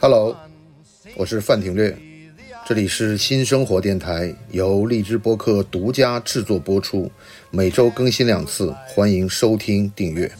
Hello，我是范廷略，这里是新生活电台，由荔枝播客独家制作播出，每周更新两次，欢迎收听订阅。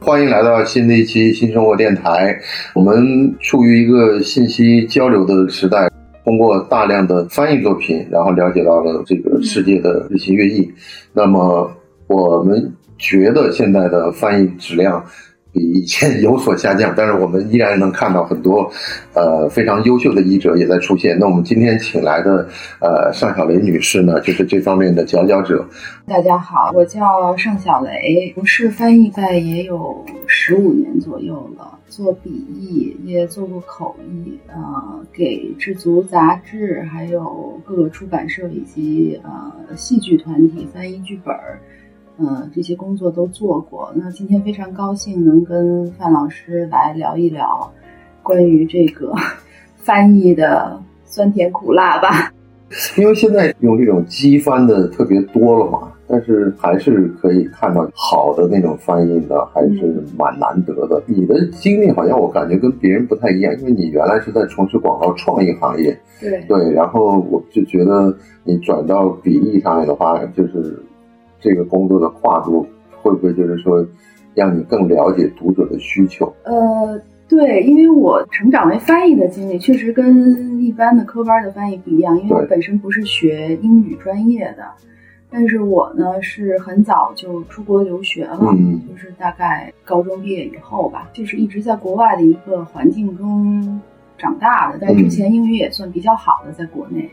欢迎来到新的一期新生活电台。我们处于一个信息交流的时代，通过大量的翻译作品，然后了解到了这个世界的日新月异。那么，我们觉得现在的翻译质量。比以前 有所下降，但是我们依然能看到很多，呃，非常优秀的译者也在出现。那我们今天请来的，呃，尚小雷女士呢，就是这方面的佼佼者。大家好，我叫尚小雷，从事翻译在也有十五年左右了，做笔译，也做过口译，呃，给制足杂志，还有各个出版社以及呃戏剧团体翻译剧本儿。嗯，这些工作都做过。那今天非常高兴能跟范老师来聊一聊关于这个 翻译的酸甜苦辣吧。因为现在用这种机翻的特别多了嘛，但是还是可以看到好的那种翻译的还是蛮难得的。你的经历好像我感觉跟别人不太一样，因为你原来是在从事广告创意行业，对对，然后我就觉得你转到笔译上面的话，就是。这个工作的跨度会不会就是说，让你更了解读者的需求？呃，对，因为我成长为翻译的经历确实跟一般的科班的翻译不一样，因为我本身不是学英语专业的，但是我呢是很早就出国留学了，就是大概高中毕业以后吧，就是一直在国外的一个环境中长大的，但之前英语也算比较好的，在国内。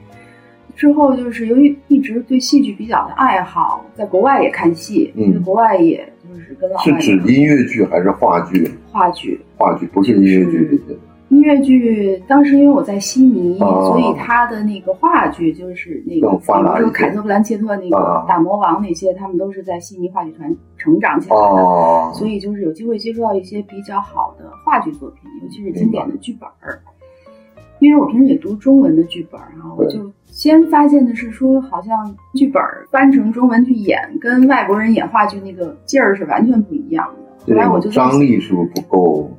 之后就是由于一直对戏剧比较的爱好，在国外也看戏，嗯，国外也就是跟老是指音乐剧还是话剧？话剧，话剧不是音乐剧。音乐剧当时因为我在悉尼，所以他的那个话剧就是那个，比如说凯特·布兰切特那个大魔王那些，他们都是在悉尼话剧团成长起来的，所以就是有机会接触到一些比较好的话剧作品，尤其是经典的剧本儿。因为我平时也读中文的剧本啊，我就先发现的是说，好像剧本翻成中文去演，跟外国人演话剧那个劲儿是完全不一样的。后来我就张力是不是不够？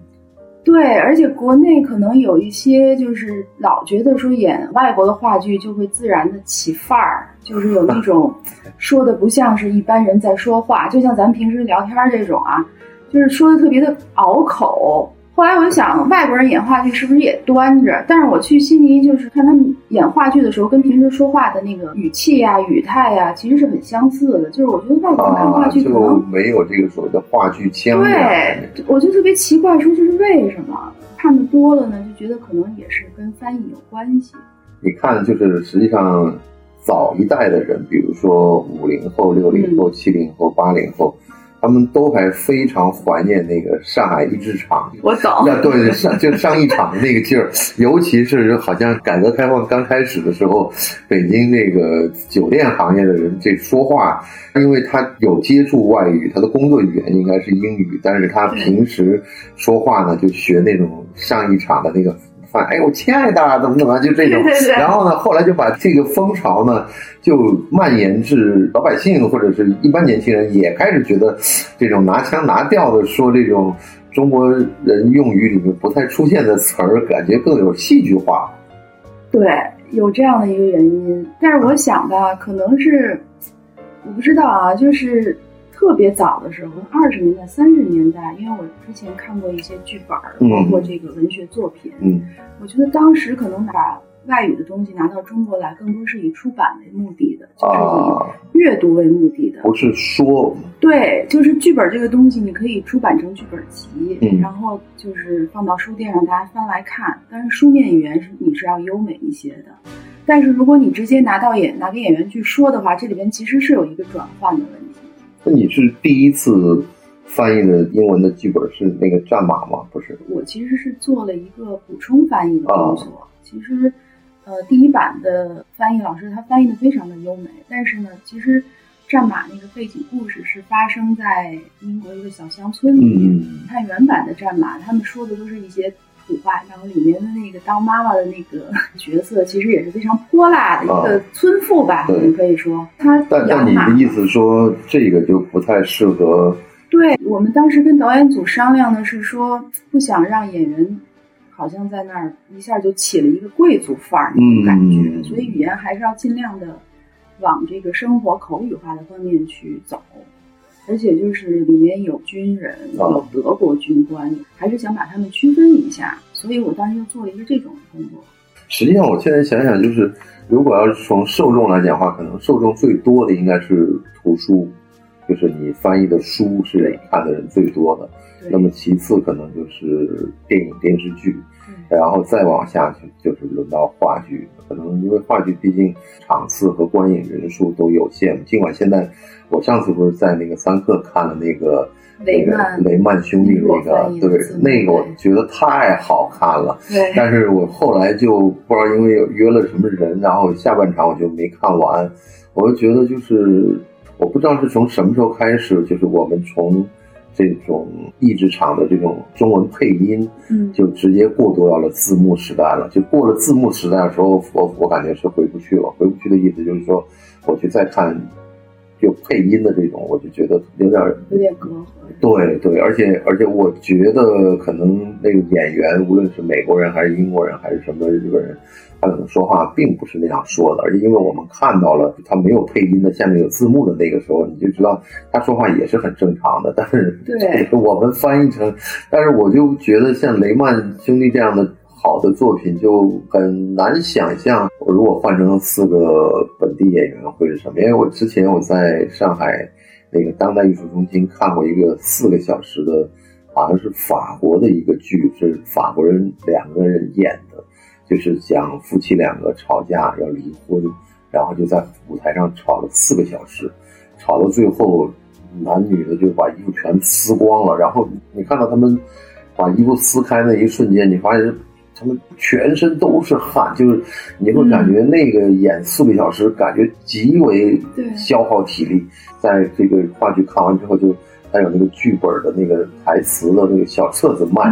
对，而且国内可能有一些就是老觉得说演外国的话剧就会自然的起范儿，就是有那种说的不像是一般人在说话，就像咱们平时聊天这种啊，就是说的特别的拗口。后来我就想，外国人演话剧是不是也端着？但是我去悉尼，就是看他们演话剧的时候，跟平时说话的那个语气呀、语态呀，其实是很相似的。就是我觉得外国人看话剧可能没有这个所谓的话剧腔。对，我就特别奇怪，说这是为什么看的多了呢？就觉得可能也是跟翻译有关系。你看，就是实际上早一代的人，比如说五零后、六零后、七零后、八零后。他们都还非常怀念那个上海一制厂，我懂。那对上就上一场的那个劲儿，尤其是好像改革开放刚开始的时候，北京那个酒店行业的人这说话，因为他有接触外语，他的工作语言应该是英语，但是他平时说话呢就学那种上一场的那个。哎，我亲爱的，怎么怎么，就这种。然后呢，后来就把这个风潮呢，就蔓延至老百姓或者是一般年轻人，也开始觉得这种拿腔拿调的说这种中国人用语里面不太出现的词儿，感觉更有戏剧化。对，有这样的一个原因。但是我想吧，可能是我不知道啊，就是。特别早的时候，二十年代、三十年代，因为我之前看过一些剧本儿，包括这个文学作品，嗯，我觉得当时可能把外语的东西拿到中国来，更多是以出版为目的的，就是以阅读为目的的，不是说。对，就是剧本这个东西，你可以出版成剧本集，然后就是放到书店让大家翻来看。但是书面语言是你是要优美一些的，但是如果你直接拿到演拿给演员去说的话，这里边其实是有一个转换的问题。那你是第一次翻译的英文的剧本是那个战马吗？不是，我其实是做了一个补充翻译的工作。其实，呃，第一版的翻译老师他翻译的非常的优美，但是呢，其实战马那个背景故事是发生在英国一个小乡村里面。看原版的战马，他们说的都是一些普化，然后里面的那个当妈妈的那个 角色，其实也是非常泼辣的一个村妇吧，我们可以说。他但但你的意思说，这个就不太适合？对我们当时跟导演组商量的是说，不想让演员好像在那儿一下就起了一个贵族范儿那种感觉，所以语言还是要尽量的往这个生活口语化的方面去走。而且就是里面有军人，有德国军官，还是想把他们区分一下，所以我当时就做了一个这种工作。实际上，我现在想想，就是如果要是从受众来讲的话，可能受众最多的应该是图书，就是你翻译的书是看的人最多的。那么其次可能就是电影电视剧，然后再往下去就是轮到话剧。可能因为话剧毕竟场次和观影人数都有限，尽管现在。我上次不是在那个三克看了那个那个雷曼兄弟那个，对，那个我觉得太好看了。对，但是我后来就不知道因为约了什么人，然后下半场我就没看完。我就觉得就是我不知道是从什么时候开始，就是我们从这种译制厂的这种中文配音，嗯，就直接过渡到了字幕时代了。就过了字幕时代的时候，我我感觉是回不去了。回不去的意思就是说，我去再看。就配音的这种，我就觉得有点有点隔阂。对对，而且而且，我觉得可能那个演员，无论是美国人还是英国人还是什么日本人，他可能说话并不是那样说的。而且因为我们看到了他没有配音的，下面有字幕的那个时候，你就知道他说话也是很正常的。但是对我们翻译成，但是我就觉得像雷曼兄弟这样的。好的作品就很难想象，我如果换成四个本地演员会是什么？因为我之前我在上海那个当代艺术中心看过一个四个小时的，好像是法国的一个剧，是法国人两个人演的，就是讲夫妻两个吵架要离婚，然后就在舞台上吵了四个小时，吵到最后男女的就把衣服全撕光了，然后你看到他们把衣服撕开那一瞬间，你发现。他们全身都是汗，就是你会感觉那个演四个小时，感觉极为消耗体力。在这个话剧看完之后，就还有那个剧本的那个台词的那个小册子卖，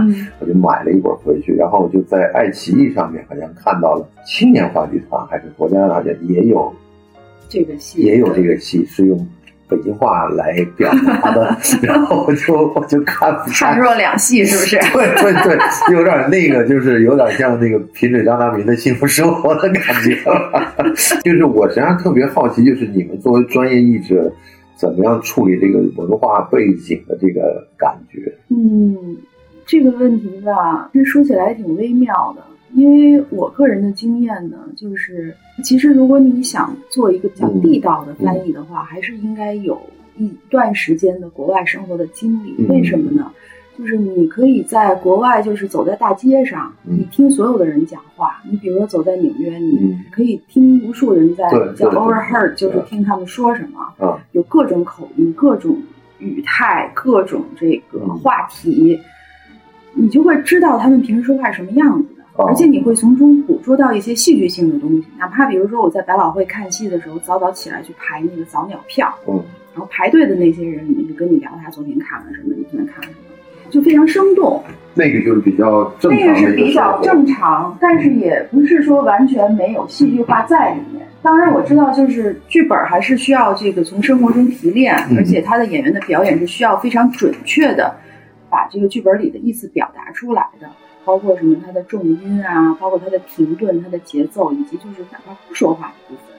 我就买了一本回去。然后我就在爱奇艺上面好像看到了青年话剧团还是国家大剧也有这个戏，也有这个戏是用。北京话来表达的，然后我就 我就看判若两戏，是不是？对 对对，有点那个，就是有点像那个贫嘴张大民的幸福生活的感觉。就是我实际上特别好奇，就是你们作为专业译者，怎么样处理这个文化背景的这个感觉？嗯，这个问题吧，其实说起来挺微妙的。因为我个人的经验呢，就是其实如果你想做一个比较地道的翻译的话，还是应该有一段时间的国外生活的经历。为什么呢？就是你可以在国外，就是走在大街上，你听所有的人讲话。你比如说走在纽约，你可以听无数人在叫 overheard，就是听他们说什么，有各种口音、各种语态、各种这个话题，你就会知道他们平时说话是什么样子。而且你会从中捕捉到一些戏剧性的东西，哪怕比如说我在百老汇看戏的时候，早早起来去排那个早鸟票，嗯，然后排队的那些人里面就跟你聊他昨天看了什么，你昨天看了什么，就非常生动。那个就是比较正常，那个是比较正常，但是也不是说完全没有戏剧化在里面。当然我知道，就是剧本还是需要这个从生活中提炼，而且他的演员的表演是需要非常准确的把这个剧本里的意思表达出来的。包括什么？它的重音啊，包括它的停顿、它的节奏，以及就是哪怕不说话的部分。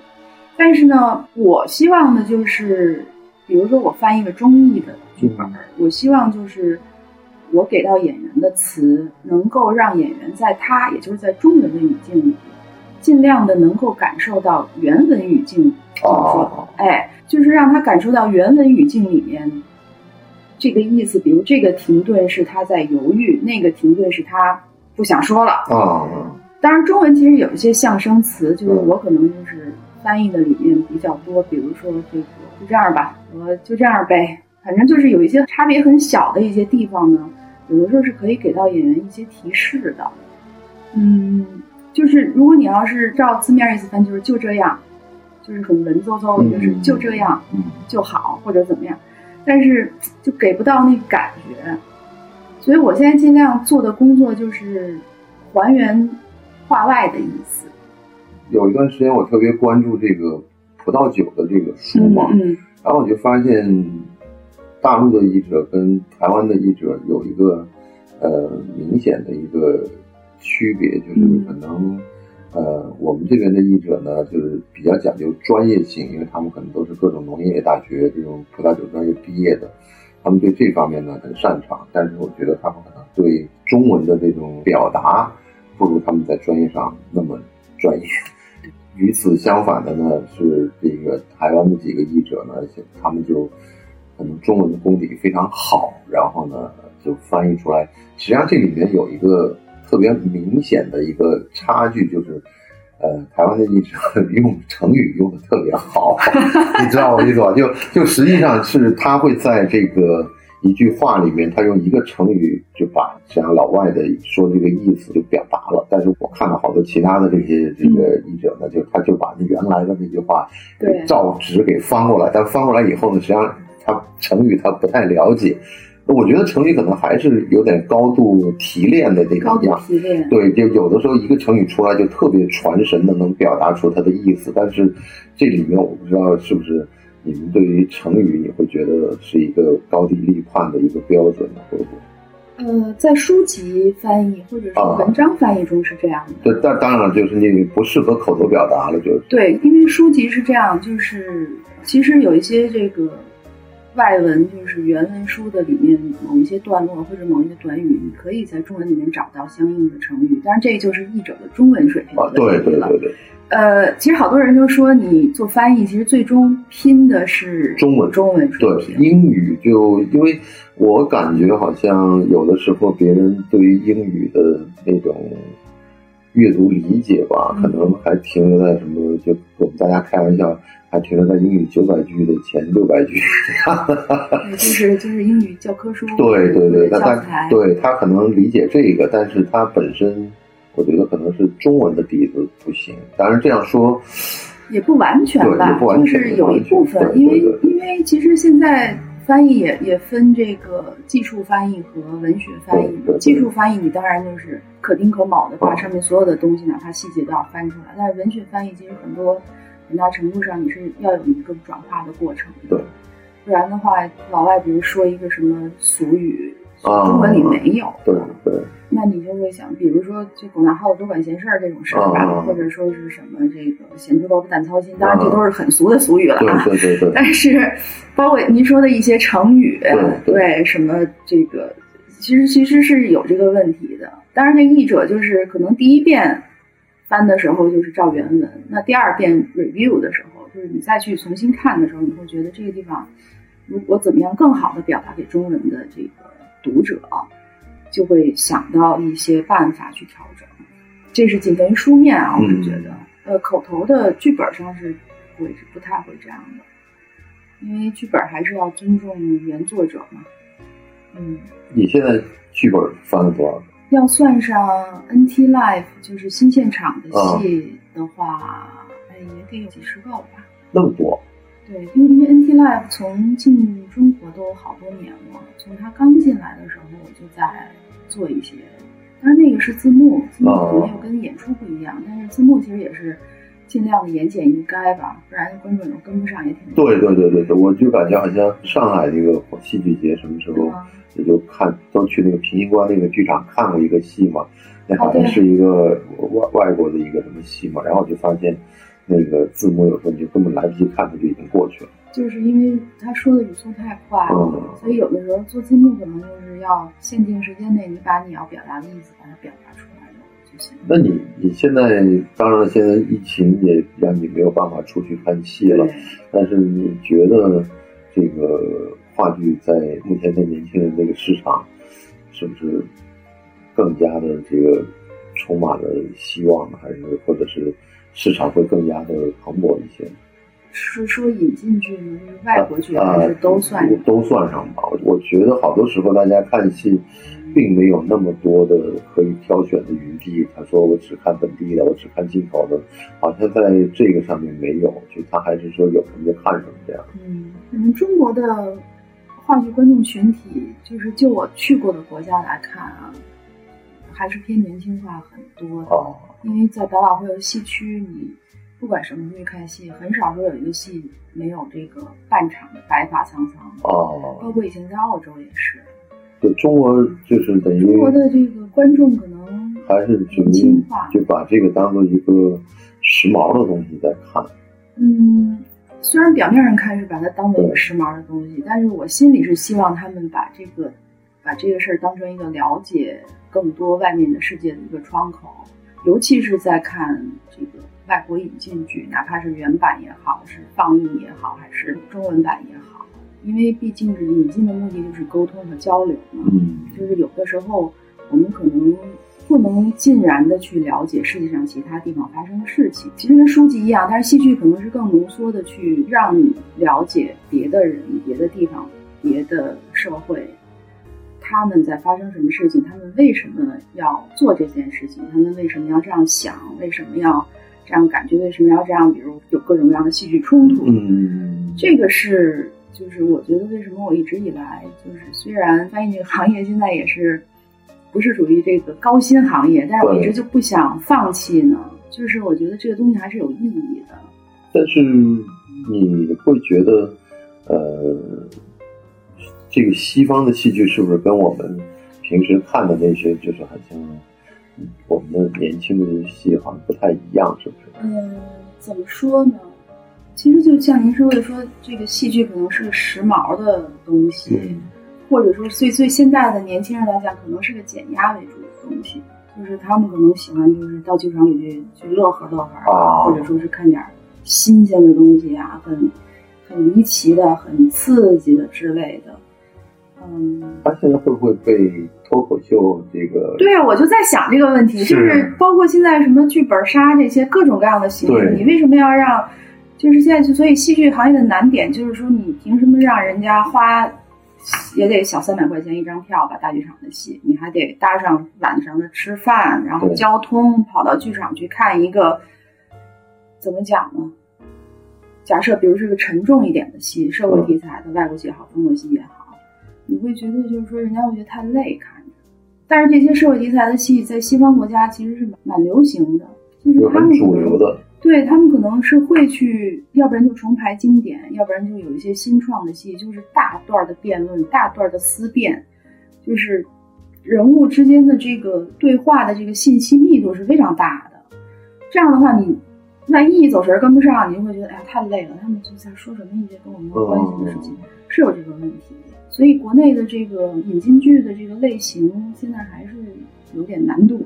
但是呢，我希望的就是，比如说我翻译个中译的剧本，我希望就是我给到演员的词，能够让演员在他，也就是在中文的语境里，尽量的能够感受到原文语境。哦，哎，就是让他感受到原文语境里面。这个意思，比如这个停顿是他在犹豫，那个停顿是他不想说了啊。当然，中文其实有一些象声词，就是我可能就是翻译的里面比较多。比如说这个就这样吧，我就这样呗，反正就是有一些差别很小的一些地方呢，有的时候是可以给到演员一些提示的。嗯，就是如果你要是照字面意思翻，就是就这样，就是很文绉绉的，就是就这样就好，或者怎么样。但是就给不到那感觉，所以我现在尽量做的工作就是还原画外的意思。有一段时间我特别关注这个葡萄酒的这个书嘛，然后我就发现大陆的译者跟台湾的译者有一个呃明显的一个区别，就是可能呃我们这边的译者呢，就是比较讲究专业性，因为他们可能都是各种农业大学这种葡萄酒专业毕业的。他们对这方面呢很擅长，但是我觉得他们可能对中文的这种表达不如他们在专业上那么专业。与此相反的呢是这个台湾的几个译者呢，他们就可能中文的功底非常好，然后呢就翻译出来。实际上这里面有一个特别明显的一个差距，就是。呃，台湾的译者 用成语用的特别好，你知道我意思吧？就就实际上是他会在这个一句话里面，他用一个成语就把像老外的说这个意思就表达了。但是我看到好多其他的这些这个译者呢，就他就把那原来的那句话照直给翻过来，但翻过来以后呢，实际上他成语他不太了解。我觉得成语可能还是有点高度提炼的这个样，提炼对，就有的时候一个成语出来就特别传神的，能表达出它的意思。但是这里面我不知道是不是你们对于成语，你会觉得是一个高低立判的一个标准呢？会不会？呃，在书籍翻译或者是文章翻译中是这样的。对，但当然了，就是那个不适合口头表达了，就是对，因为书籍是这样，就是其实有一些这个。外文就是原文书的里面某一些段落或者某一个短语，你可以在中文里面找到相应的成语。当然，这个就是译者的中文水平的问题了。对对对对。呃，其实好多人就说你做翻译，其实最终拼的是中文中文水平。对，英语就因为我感觉好像有的时候别人对于英语的那种阅读理解吧，可能还停留在什么，就我们大家开玩笑。还停留在英语九百句的前六百句，就是就是英语教科书。对对对，那他对他可能理解这个，但是他本身，我觉得可能是中文的底子不行。当然这样说也不完全吧，就是有一部分，因为因为其实现在翻译也也分这个技术翻译和文学翻译。技术翻译你当然就是可丁可卯的把上面所有的东西，哪怕细节都要翻出来。但是文学翻译其实很多。很大程度上，你是要有一个转化的过程，对，不然的话，老外比如说一个什么俗语，中文里没有，对对，那你就会想，比如说就狗拿耗子多管闲事儿这种事儿吧，或者说是什么这个闲猪萝卜淡操心，当然这都是很俗的俗语了啊，对对对，但是包括您说的一些成语，对什么这个，其实其实是有这个问题的。当然，那译者就是可能第一遍。翻的时候就是照原文，那第二遍 review 的时候，就是你再去重新看的时候，你会觉得这个地方如果怎么样更好的表达给中文的这个读者，就会想到一些办法去调整。这是仅限于书面啊，我是觉得，呃，口头的剧本上是不会不太会这样的，因为剧本还是要尊重原作者嘛。嗯，你现在剧本翻了多少？要算上 NT Live，就是新现场的戏的话，哎，也得有几十个吧。那么多？对，因为因为 NT Live 从进中国都好多年了，从他刚进来的时候我就在做一些，当然那个是字幕，字幕可能又跟演出不一样，但是字幕其实也是尽量的言简意赅吧，不然观众有跟不上也挺。对对对对对，我就感觉好像上海这个戏剧节什么时候？也就看都去那个平型关那个剧场看过一个戏嘛，那好像是一个外外国的一个什么戏嘛，然后就发现那个字幕有时候你就根本来不及看，它就已经过去了。就是因为他说的语速太快了，所以有的时候做字幕可能就是要限定时间内，你把你要表达的意思把它表达出来。那你你现在当然了，现在疫情也让你没有办法出去看戏了，但是你觉得这个？话剧在目前的年轻人这个市场，是不是更加的这个充满了希望？还是或者是市场会更加的蓬勃一些？是说引进剧吗，就是外国剧还是都算都算上吧？我觉得好多时候大家看戏，并没有那么多的可以挑选的余地。他说我只看本地的，我只看进口的，好像在这个上面没有，就他还是说有什么就看什么这样。嗯，可能中国的。话剧观众群体，就是就我去过的国家来看啊，还是偏年轻化很多的。哦，因为在百老汇的戏区，你不管什么时候看戏，很少说有一个戏没有这个半场的白发苍苍。哦，包括以前在澳洲也是。对中国就是等于中国的这个观众可能还是年轻化，就把这个当做一个时髦的东西在看。嗯。虽然表面上看是把它当做一个时髦的东西，但是我心里是希望他们把这个，把这个事儿当成一个了解更多外面的世界的一个窗口，尤其是在看这个外国引进剧，哪怕是原版也好，是放映也好，还是中文版也好，因为毕竟是引进的目的就是沟通和交流嘛，嗯，就是有的时候我们可能。不能尽然的去了解世界上其他地方发生的事情，其实跟书籍一样，但是戏剧可能是更浓缩的去让你了解别的人、别的地方、别的社会，他们在发生什么事情，他们为什么要做这件事情，他们为什么要这样想，为什么要这样感觉，为什么要这样，比如有各种各样的戏剧冲突。嗯，这个是就是我觉得为什么我一直以来就是虽然翻译这个行业现在也是。不是属于这个高薪行业，但是我一直就不想放弃呢。就是我觉得这个东西还是有意义的。但是你会觉得，呃，这个西方的戏剧是不是跟我们平时看的那些，就是好像我们的年轻的戏好像不太一样，是不是？嗯，怎么说呢？其实就像您说的，说这个戏剧可能是个时髦的东西。或者说，对最现代的年轻人来讲，可能是个减压为主的东西，就是他们可能喜欢，就是到剧场里去去乐呵乐呵啊，或者说是看点新鲜的东西啊，很很离奇的、很刺激的之类的。嗯，他现在会不会被脱口秀这个？对啊，我就在想这个问题，就是包括现在什么剧本杀这些各种各样的形式，你为什么要让？就是现在，所以戏剧行业的难点就是说，你凭什么让人家花？也得小三百块钱一张票吧，大剧场的戏，你还得搭上晚上的吃饭，然后交通跑到剧场去看一个，怎么讲呢？假设比如是个沉重一点的戏，社会题材的外国戏也好，中国戏也好，你会觉得就是说人家会觉得太累看着。但是这些社会题材的戏在西方国家其实是蛮流行的，就是他们主流的。对他们可能是会去，要不然就重排经典，要不然就有一些新创的戏，就是大段的辩论、大段的思辨，就是人物之间的这个对话的这个信息密度是非常大的。这样的话，你万一走神跟不上，你就会觉得哎呀太累了。他们就在说什么一些跟我们没有关系的事情，是有这个问题。所以国内的这个引进剧的这个类型，现在还是有点难度。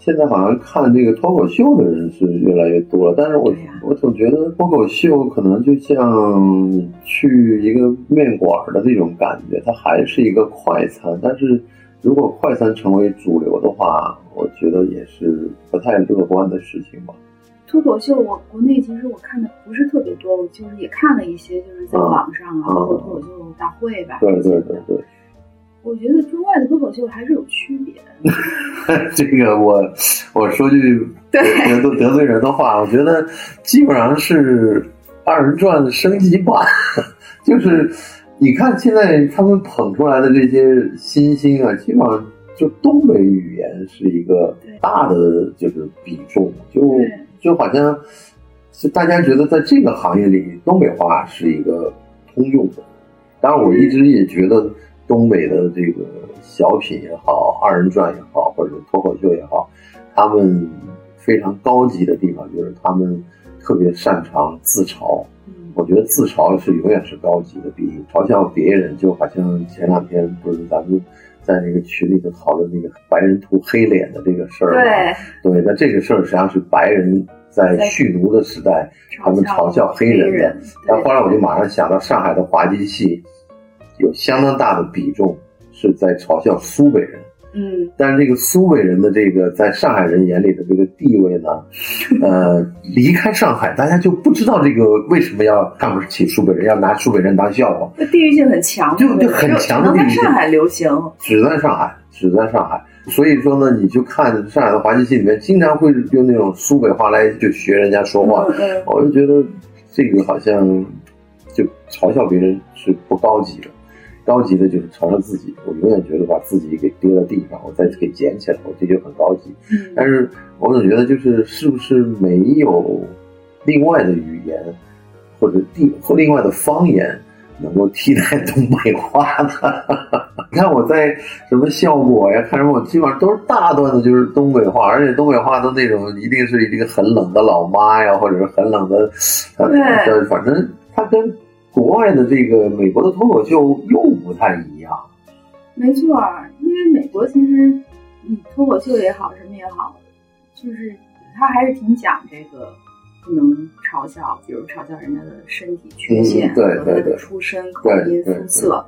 现在好像看这个脱口秀的人是越来越多了，但是我我总觉得脱口秀可能就像去一个面馆的那种感觉，它还是一个快餐。但是如果快餐成为主流的话，我觉得也是不太乐观的事情吧。脱口秀，我国内其实我看的不是特别多，我就是也看了一些，就是在网上啊，包括脱口秀大会吧。对对对对。我觉得中外的脱口秀还是有区别的。这个我我说句得得得罪人的话，我觉得基本上是二人转的升级版。就是你看现在他们捧出来的这些新星啊，基本上就东北语言是一个大的就是比重，就就好像就大家觉得在这个行业里，东北话是一个通用的。当然，我一直也觉得。东北的这个小品也好，二人转也好，或者脱口秀也好，他们非常高级的地方就是他们特别擅长自嘲。我觉得自嘲是永远是高级的，比嘲笑别人就好像前两天不是咱们在那个群里头讨论那个白人涂黑脸的这个事儿对对，那这个事儿实际上是白人在蓄奴的时代，他们嘲笑黑人的。但后来我就马上想到上海的滑稽戏。有相当大的比重是在嘲笑苏北人，嗯，但是这个苏北人的这个在上海人眼里的这个地位呢，呃，离开上海，大家就不知道这个为什么要看不起苏北人，要拿苏北人当笑话，地域性很强，就就很强的地域性。在上海流行，只在上海，只在上海。所以说呢，你就看上海的滑稽戏里面，经常会用那种苏北话来就学人家说话，我就觉得这个好像。就嘲笑别人是不高级的，高级的就是成了自己。我永远觉得把自己给丢到地上，我再给捡起来，我这就很高级。但是我总觉得，就是是不是没有另外的语言或者地或另外的方言？能够替代东北话的，你看我在什么效果呀？看什么？我基本上都是大段的，就是东北话，而且东北话都那种一定是一个很冷的老妈呀，或者是很冷的，对，反正它跟国外的这个美国的脱口秀又不太一样。没错，因为美国其实你脱口秀也好，什么也好，就是他还是挺讲这个。不能嘲笑，比如嘲笑人家的身体缺陷和他的出身、口音、肤色，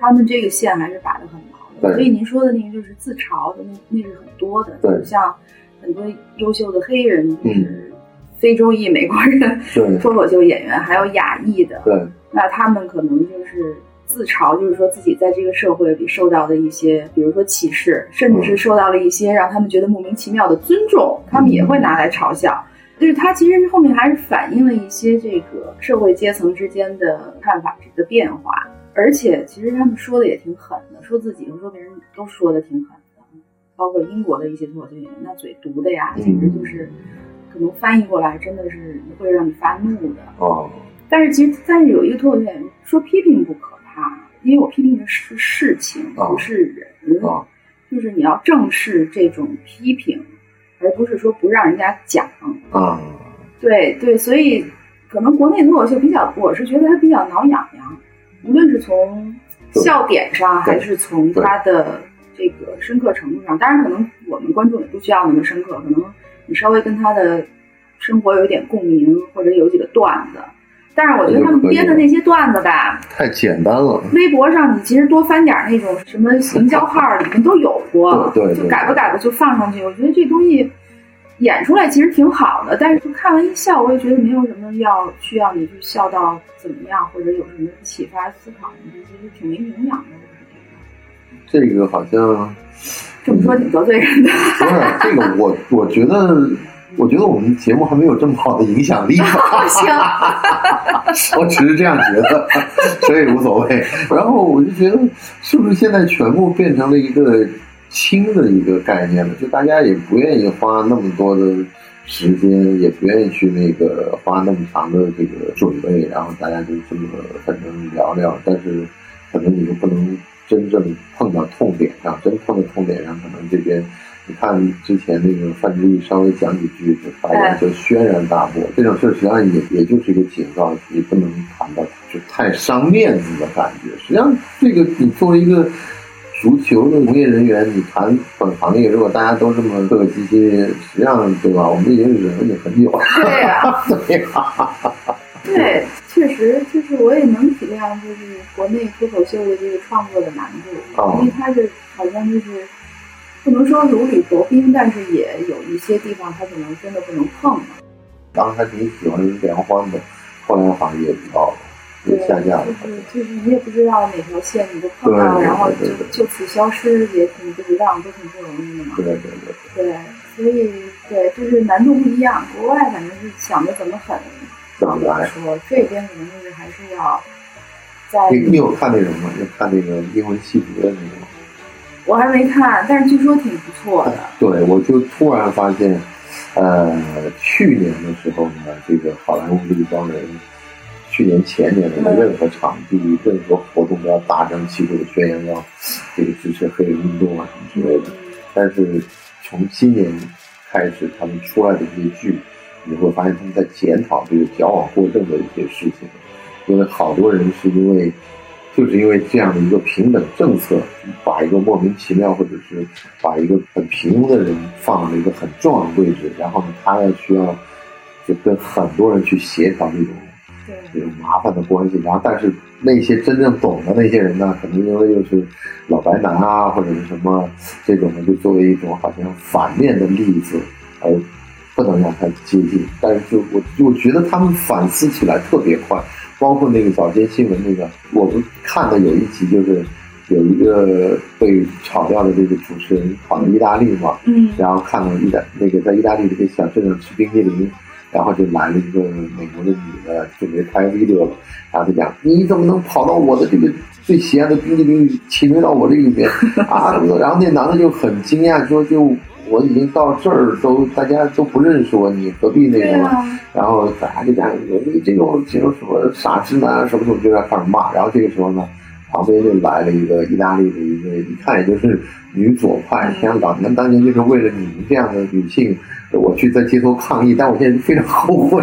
他们这个线还是把的很牢的。所以您说的那个就是自嘲的，那那是很多的。对，像很多优秀的黑人，就是非洲裔美国人 脱口秀演员，还有亚裔的。对，那他们可能就是自嘲，就是说自己在这个社会里受到的一些，比如说歧视，甚至是受到了一些让他们觉得莫名其妙的尊重，他们也会拿来嘲笑。就是他其实后面还是反映了一些这个社会阶层之间的看法的变化，而且其实他们说的也挺狠的，说自己和说别人都说的挺狠的，包括英国的一些脱口秀演员，那嘴毒的呀，简直就是可能翻译过来真的是会让你发怒的。哦，但是其实但是有一个脱口秀演员说批评不可怕，因为我批评的是事情，不是人，就是你要正视这种批评。而不是说不让人家讲啊，对对，所以可能国内脱口秀比较，我是觉得它比较挠痒痒，无论是从笑点上，还是从它的这个深刻程度上。当然，可能我们观众也不需要那么深刻，可能你稍微跟他的生活有点共鸣，或者有几个段子。但是我觉得他们编的那些段子吧，太简单了。微博上你其实多翻点那种什么营销号里面都有过，对，就改吧改吧就放上去。我觉得这东西演出来其实挺好的，但是就看完一笑，我也觉得没有什么要需要你去笑到怎么样，或者有什么启发思考的，其实挺没营养的。这个好像这么说挺得罪人的。不是这个，我 我觉得。我觉得我们节目还没有这么好的影响力。行，我只是这样觉得，所以无所谓。然后我就觉得，是不是现在全部变成了一个轻的一个概念了？就大家也不愿意花那么多的时间，也不愿意去那个花那么长的这个准备，然后大家就这么反正聊聊。但是可能你又不能真正碰到痛点上，真碰到痛点上，可能这边。你看之前那个范志毅稍微讲几句，就发现就轩然大波。这种事实际上也也就是一个警告，你不能谈到就太伤面子的感觉。实际上，这个你作为一个足球的从业人员，你谈本行业，如果大家都这么客客气气，实际上对吧？我们已经忍了你很久了。对呀，对呀，对，确实就是我也能体谅，就是国内脱口秀的这个创作的难度，因为他是好像就是。不能说如履薄冰，但是也有一些地方他可能真的不能碰了。当时还挺喜欢梁欢的，后来好像也知道了，也下架了。就是就是你也不知道哪条线你都碰到，然后就就此消失，也挺不值当，都挺不容易的嘛。对对对。对，所以对，就是难度不一样。国外反正是想着怎么狠，怎么来说，这边可能就是还是要在。你你有看那种吗？就看那个英文系读的那种。我还没看，但是据说挺不错的。对，我就突然发现，呃，去年的时候呢，这个好莱坞这一帮人，去年前年的任何场地、任何活动都要大张旗鼓的宣扬要这个支持黑人运动啊什么之类的。但是从今年开始，他们出来的这些剧，你会发现他们在检讨这个矫枉过正的一些事情，因为好多人是因为。就是因为这样的一个平等政策，把一个莫名其妙或者是把一个很平庸的人放了一个很重要的位置，然后呢，他要需要就跟很多人去协调这种这种麻烦的关系，然后但是那些真正懂的那些人呢，可能因为又是老白男啊或者是什么这种呢，就作为一种好像反面的例子而不能让他接近，但是就我我觉得他们反思起来特别快。包括那个早间新闻那个，我们看的有一集就是有一个被炒掉的这个主持人跑到意大利嘛，嗯，然后看到意大那个在意大利这个小镇上吃冰激凌，然后就来了一个美国的女的，准备拍 video 了，然后就讲你怎么能跑到我的这个最喜爱的冰激凌里侵略到我这里面啊？然后那男的就很惊讶，说就。我已经到这儿都大家都不认识我，你何必那个？然后大家就讲你这种这种什么傻直男什么什么就在开始骂。然后这个时候呢，旁边就来了一个意大利的一个，一看也就是女左派，像老娘当年就是为了你们这样的女性，我去在街头抗议，但我现在非常后悔。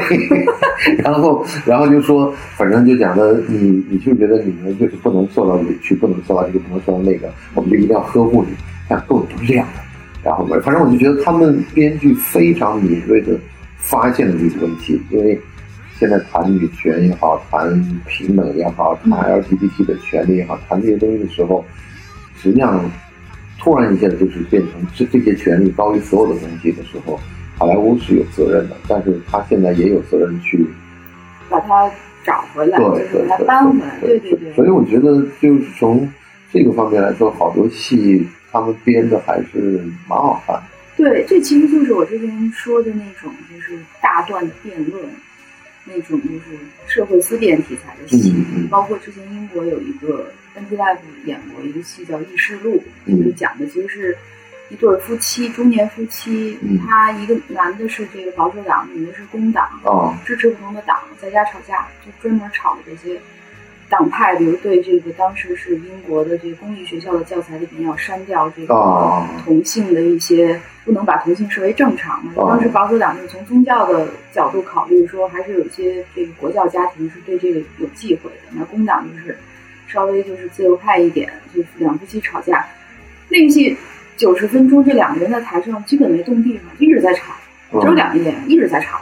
然后然后就说，反正就讲的你你就觉得你们就是不能受到委屈，不能受到这个，不能受到那个，我们就一定要呵护你，像够不亮的。然后，反正我就觉得他们编剧非常敏锐的发现了这个问题，因为现在谈女权也好，谈平等也好，谈 LGBT 的权利也好，谈这些东西的时候，实际上突然一下就是变成这这些权利高于所有的东西的时候，好莱坞是有责任的，但是他现在也有责任去把它找回来，对对对，搬回来，对对对。所以我觉得就是从这个方面来说，好多戏。他们编的还是蛮好看的。对，这其实就是我之前说的那种，就是大段的辩论，那种就是社会思辨题材的戏。包括之前英国有一个 Andy Live 演过一个戏叫《议事录》，就是讲的其实是一对夫妻，中年夫妻，他一个男的是这个保守党，女的是工党，支持不同的党，在家吵架，就专门吵这些。党派，比如对这个当时是英国的这个公立学校的教材里面要删掉这个同性的一些，不能把同性视为正常嘛。当时保守党是从宗教的角度考虑，说还是有一些这个国教家庭是对这个有忌讳的。那工党就是稍微就是自由派一点，就两夫妻吵架，那个戏九十分钟，这两个人在台上基本没动地方，一直在吵，只有两个演员一直在吵。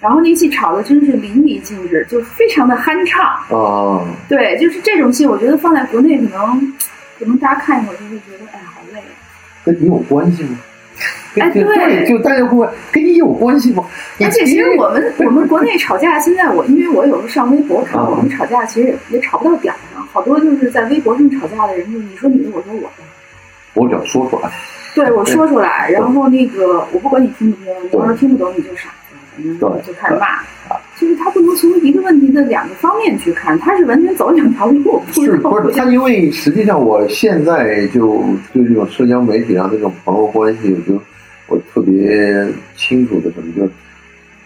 然后那戏吵的真是淋漓尽致，就非常的酣畅。哦，对，就是这种戏，我觉得放在国内可能，可能大家看一会儿就会觉得，哎呀，好累。跟你有关系吗？哎，对，就大家会问，跟你有关系吗？而且其实我们我们国内吵架，现在我因为我有时候上微博看，我们吵架其实也吵不到点上，好多就是在微博上吵架的人，就你说你的，我说我的。我只要说出来。对，我说出来，然后那个我不管你听不听，你要是听不懂你就傻。对，就开始骂，就是他不能从一个问题的两个方面去看，他是完全走两条路。是，不是他？因为实际上，我现在就对这种社交媒体上这种朋友关系，我就我特别清楚的什么，就是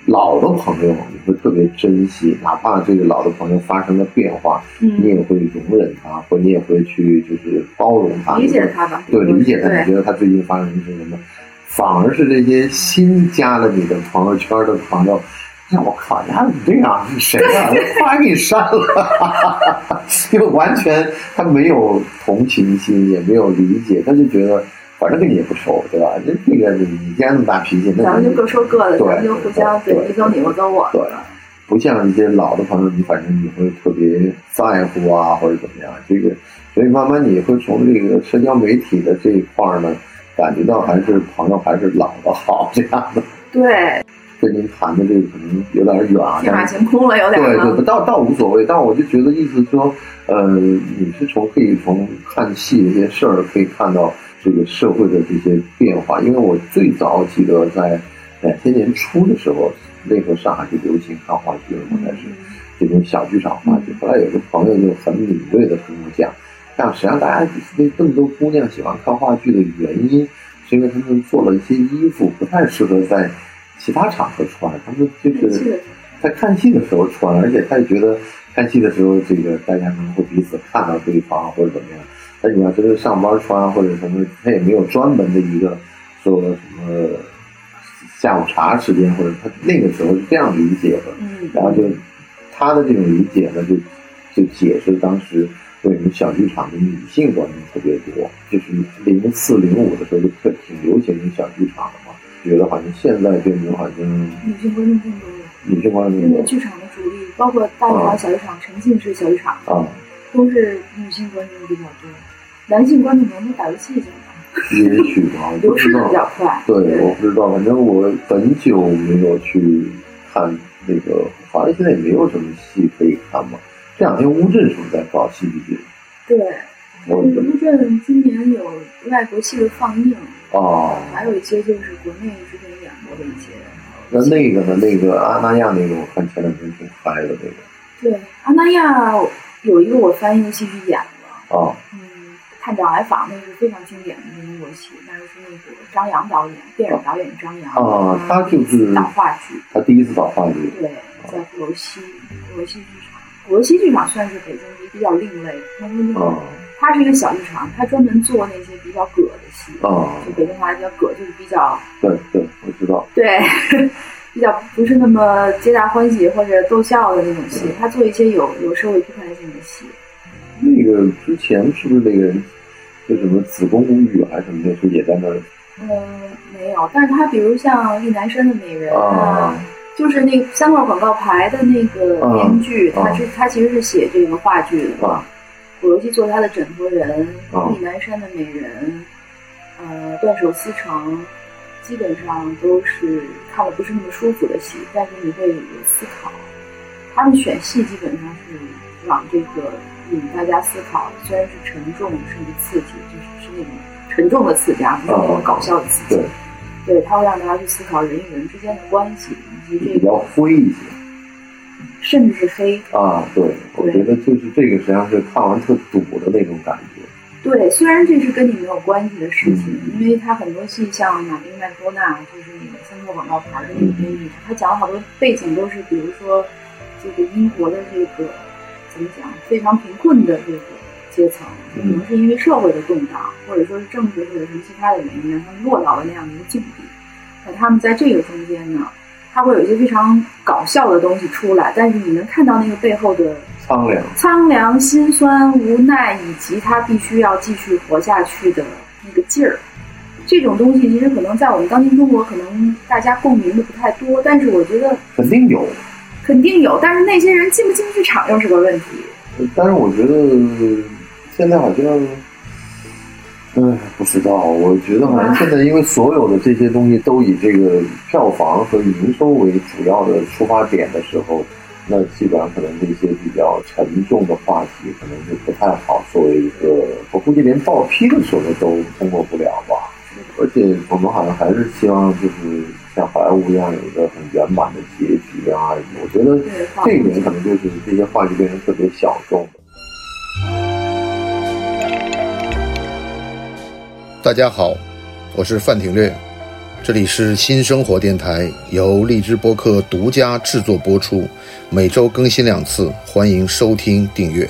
老的朋友你会特别珍惜，哪怕这个老的朋友发生了变化，你也会容忍他，或你也会去就是包容他，理解他吧？对，理解他。你觉得他最近发生什么？反而是这些新加了你的朋友圈的朋友，那我靠，你还这样？是谁啊？把你删了，就完全他没有同情心，也没有理解，他就觉得反正跟你也不熟，对吧？那这个你你既然那么大脾气，咱们就各说各的，咱们就互相对你走你，我走我。对，不像一些老的朋友，你反正你会特别在乎啊，或者怎么样。这个，所以慢慢你会从这个社交媒体的这一块呢。感觉到还是朋友还是老的好这样的。对，跟您谈的这个可能有点远啊。天马行空了，有点。对对，倒倒无所谓。但我就觉得意思说，呃，你是从可以从看戏这些事儿可以看到这个社会的这些变化。因为我最早记得在两千年初的时候，那时候上海就流行看话剧了嘛，开始这种小剧场话剧。后来有个朋友就很敏锐的跟我讲。但实际上，大家那这么多姑娘喜欢看话剧的原因，是因为他们做了一些衣服不太适合在其他场合穿，他们就是在看戏的时候穿，而且他也觉得看戏的时候，这个大家可能会彼此看到对方或者怎么样。但你要真是上班穿或者什么，他也没有专门的一个说什么下午茶时间，或者他那个时候是这样理解的。嗯，然后就他的这种理解呢，就就解释当时。为什么小剧场的女性观众特别多？就是零四零五的时候就特挺流行的小剧场的嘛，觉得好像现在变成好像女性观众更多。女性观众因为剧场的主力，包括大剧场、小剧场、沉浸式小剧场啊，都是女性观众比较多。男性观众可能打游戏去了。也许吧，流失的比较快。对，我不知道，反正我很久没有去看那个，好像现在也没有什么戏可以看嘛。这两天乌镇是不是在搞戏剧节？对，乌镇今年有外国戏的放映，哦，还有一些就是国内之前演过的一些。那那个呢？那个阿那亚那个，我看前两天挺嗨的那个。对，阿那亚有一个我翻译的戏剧演了。哦。嗯，探长来访那是非常经典的中国戏，那是那个张扬导演，电影导演张扬。啊，他就是导话剧。他第一次导话剧。对，在鼓楼西，鼓楼西剧场。鼓楼西剧场算是北京比较另类，它是那个，它是一个小剧场，它专门做那些比较葛的戏。啊。就北京话叫葛，就是比较。对对，我知道。对。比较不是那么皆大欢喜或者逗笑的那种戏，他做一些有有社会批判性的戏。那个之前是不是那个人，就什么子宫无语还是什么那时候也在那儿？嗯，没有。但是他比如像厉南生的美人啊，就是那三块广告牌的那个编剧，他是他其实是写这个话剧的。啊。古罗西做他的枕头人，厉南山的美人，呃，断手思成。基本上都是看的不是那么舒服的戏，但是你会有思考。他们选戏基本上是往这个引大家思考，虽然是沉重甚至刺激，就是是那种沉重的刺激，而不是那种搞笑的刺激。对，他会让大家去思考人与人之间的关系，以及这个比较灰一些，甚至是黑啊。对，我觉得就是这个实际上是看完特堵的那种感觉。对，虽然这是跟你没有关系的事情，因为他很多戏像马丁麦多纳，就是那个三个广告牌的那个编剧，他讲了好多背景都是，比如说这个英国的这个怎么讲，非常贫困的这个阶层，可能是因为社会的动荡，或者说是政治或者什么其他的原因，让他们落到了那样的一个境地。那他们在这个中间呢，他会有一些非常搞笑的东西出来，但是你能看到那个背后的。苍凉、苍凉、心酸、无奈，以及他必须要继续活下去的那个劲儿，这种东西其实可能在我们当今中国，可能大家共鸣的不太多。但是我觉得肯定有，肯定有。但是那些人进不进剧场又是个问题。但是我觉得现在好像，嗯，不知道。我觉得好像现在，因为所有的这些东西都以这个票房和营收为主要的出发点的时候。那基本上可能这些比较沉重的话题，可能就不太好作为一个，我估计连报批的时候都通过不了吧。而且我们好像还是希望就是像好莱坞一样有一个很圆满的结局啊。我觉得这一点可能就是这些话题变成特别小众。大家好，我是范廷略，这里是新生活电台，由荔枝播客独家制作播出。每周更新两次，欢迎收听订阅。